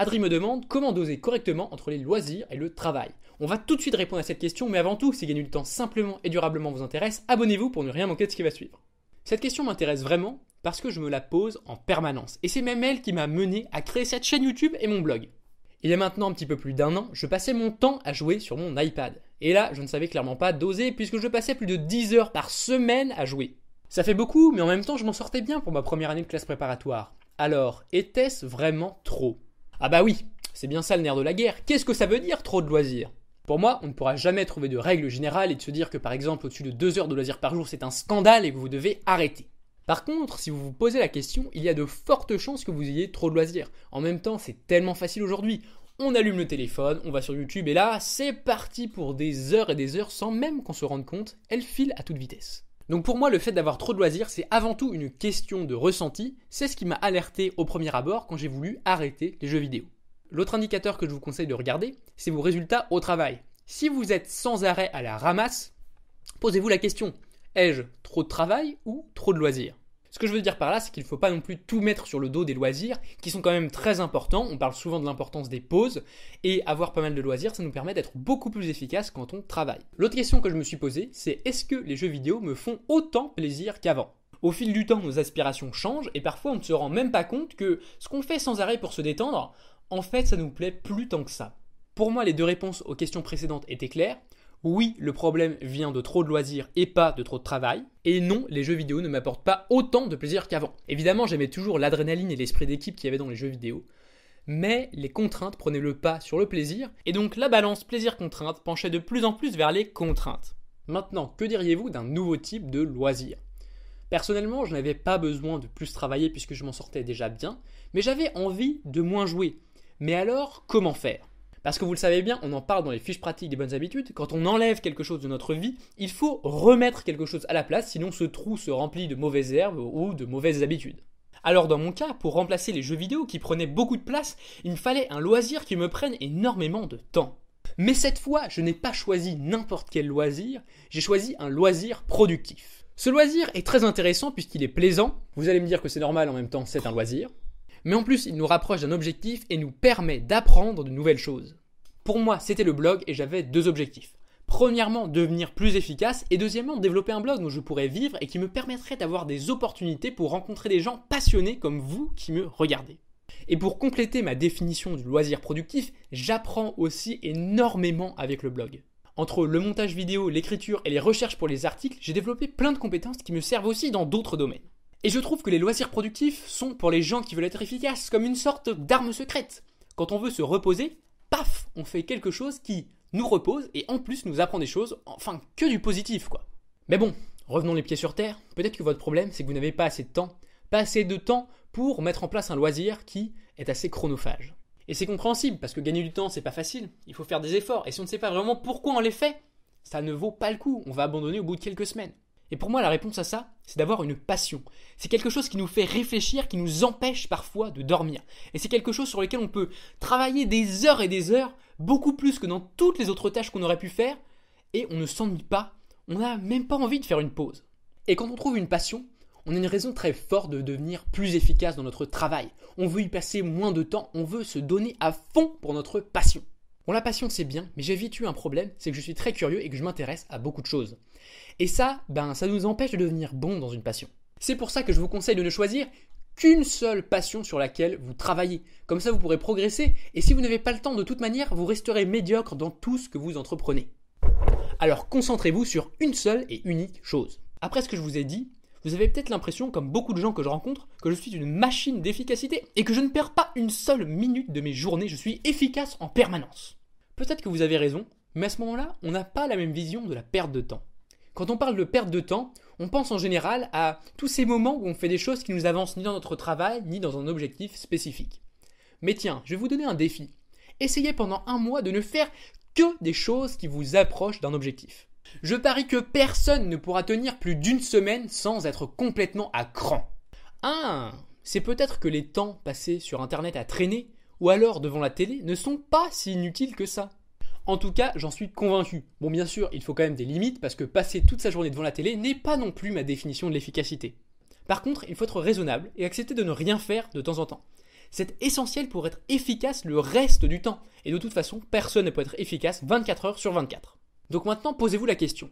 Adri me demande comment doser correctement entre les loisirs et le travail. On va tout de suite répondre à cette question, mais avant tout, si gagner du temps simplement et durablement vous intéresse, abonnez-vous pour ne rien manquer de ce qui va suivre. Cette question m'intéresse vraiment parce que je me la pose en permanence, et c'est même elle qui m'a mené à créer cette chaîne YouTube et mon blog. Il y a maintenant un petit peu plus d'un an, je passais mon temps à jouer sur mon iPad. Et là, je ne savais clairement pas doser puisque je passais plus de 10 heures par semaine à jouer. Ça fait beaucoup, mais en même temps, je m'en sortais bien pour ma première année de classe préparatoire. Alors, était-ce vraiment trop? Ah bah oui, c'est bien ça le nerf de la guerre. Qu'est-ce que ça veut dire trop de loisirs? Pour moi, on ne pourra jamais trouver de règle générale et de se dire que par exemple au-dessus de 2 heures de loisirs par jour c'est un scandale et que vous devez arrêter. Par contre, si vous vous posez la question, il y a de fortes chances que vous ayez trop de loisirs. En même temps, c'est tellement facile aujourd'hui. On allume le téléphone, on va sur YouTube et là, c'est parti pour des heures et des heures sans même qu'on se rende compte, elle file à toute vitesse. Donc pour moi, le fait d'avoir trop de loisirs, c'est avant tout une question de ressenti. C'est ce qui m'a alerté au premier abord quand j'ai voulu arrêter les jeux vidéo. L'autre indicateur que je vous conseille de regarder, c'est vos résultats au travail. Si vous êtes sans arrêt à la ramasse, posez-vous la question, ai-je trop de travail ou trop de loisirs? Ce que je veux dire par là, c'est qu'il ne faut pas non plus tout mettre sur le dos des loisirs, qui sont quand même très importants. On parle souvent de l'importance des pauses, et avoir pas mal de loisirs, ça nous permet d'être beaucoup plus efficace quand on travaille. L'autre question que je me suis posée, c'est est-ce que les jeux vidéo me font autant plaisir qu'avant? Au fil du temps, nos aspirations changent et parfois on ne se rend même pas compte que ce qu'on fait sans arrêt pour se détendre, en fait ça nous plaît plus tant que ça. Pour moi, les deux réponses aux questions précédentes étaient claires. Oui, le problème vient de trop de loisirs et pas de trop de travail. Et non, les jeux vidéo ne m'apportent pas autant de plaisir qu'avant. Évidemment, j'aimais toujours l'adrénaline et l'esprit d'équipe qu'il y avait dans les jeux vidéo. Mais les contraintes prenaient le pas sur le plaisir, et donc la balance plaisir-contrainte penchait de plus en plus vers les contraintes. Maintenant, que diriez-vous d'un nouveau type de loisir? Personnellement, je n'avais pas besoin de plus travailler puisque je m'en sortais déjà bien, mais j'avais envie de moins jouer. Mais alors, comment faire? Parce que vous le savez bien, on en parle dans les fiches pratiques des bonnes habitudes, quand on enlève quelque chose de notre vie, il faut remettre quelque chose à la place, sinon ce trou se remplit de mauvaises herbes ou de mauvaises habitudes. Alors dans mon cas, pour remplacer les jeux vidéo qui prenaient beaucoup de place, il me fallait un loisir qui me prenne énormément de temps. Mais cette fois, je n'ai pas choisi n'importe quel loisir, j'ai choisi un loisir productif. Ce loisir est très intéressant puisqu'il est plaisant, vous allez me dire que c'est normal en même temps, c'est un loisir, mais en plus il nous rapproche d'un objectif et nous permet d'apprendre de nouvelles choses. Pour moi, c'était le blog et j'avais deux objectifs. Premièrement, devenir plus efficace et deuxièmement, développer un blog où je pourrais vivre et qui me permettrait d'avoir des opportunités pour rencontrer des gens passionnés comme vous qui me regardez. Et pour compléter ma définition du loisir productif, j'apprends aussi énormément avec le blog. Entre le montage vidéo, l'écriture et les recherches pour les articles, j'ai développé plein de compétences qui me servent aussi dans d'autres domaines. Et je trouve que les loisirs productifs sont pour les gens qui veulent être efficaces comme une sorte d'arme secrète. Quand on veut se reposer, paf, on fait quelque chose qui nous repose et en plus nous apprend des choses, enfin que du positif quoi. Mais bon, revenons les pieds sur terre, peut-être que votre problème c'est que vous n'avez pas assez de temps, pas assez de temps pour mettre en place un loisir qui est assez chronophage. Et c'est compréhensible parce que gagner du temps c'est pas facile, il faut faire des efforts et si on ne sait pas vraiment pourquoi on les fait, ça ne vaut pas le coup, on va abandonner au bout de quelques semaines. Et pour moi, la réponse à ça, c'est d'avoir une passion. C'est quelque chose qui nous fait réfléchir, qui nous empêche parfois de dormir. Et c'est quelque chose sur lequel on peut travailler des heures et des heures, beaucoup plus que dans toutes les autres tâches qu'on aurait pu faire, et on ne s'ennuie pas, on n'a même pas envie de faire une pause. Et quand on trouve une passion, on a une raison très forte de devenir plus efficace dans notre travail. On veut y passer moins de temps, on veut se donner à fond pour notre passion. Bon, la passion c'est bien, mais j'ai vite eu un problème, c'est que je suis très curieux et que je m'intéresse à beaucoup de choses. Et ça, ben, ça nous empêche de devenir bon dans une passion. C'est pour ça que je vous conseille de ne choisir qu'une seule passion sur laquelle vous travaillez. Comme ça, vous pourrez progresser, et si vous n'avez pas le temps de toute manière, vous resterez médiocre dans tout ce que vous entreprenez. Alors concentrez-vous sur une seule et unique chose. Après ce que je vous ai dit, vous avez peut-être l'impression, comme beaucoup de gens que je rencontre, que je suis une machine d'efficacité et que je ne perds pas une seule minute de mes journées, je suis efficace en permanence. Peut-être que vous avez raison, mais à ce moment-là, on n'a pas la même vision de la perte de temps. Quand on parle de perte de temps, on pense en général à tous ces moments où on fait des choses qui nous avancent ni dans notre travail, ni dans un objectif spécifique. Mais tiens, je vais vous donner un défi. Essayez pendant un mois de ne faire que des choses qui vous approchent d'un objectif. Je parie que personne ne pourra tenir plus d'une semaine sans être complètement à cran. Ah, c'est peut-être que les temps passés sur Internet à traîner ou alors devant la télé ne sont pas si inutiles que ça. En tout cas, j'en suis convaincu. Bon, bien sûr, il faut quand même des limites parce que passer toute sa journée devant la télé n'est pas non plus ma définition de l'efficacité. Par contre, il faut être raisonnable et accepter de ne rien faire de temps en temps. C'est essentiel pour être efficace le reste du temps. Et de toute façon, personne ne peut être efficace 24 heures sur 24. Donc maintenant, posez-vous la question.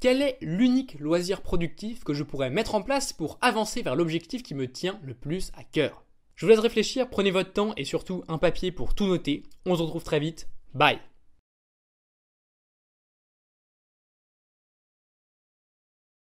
Quel est l'unique loisir productif que je pourrais mettre en place pour avancer vers l'objectif qui me tient le plus à cœur? Je vous laisse réfléchir, prenez votre temps et surtout un papier pour tout noter. On se retrouve très vite. Bye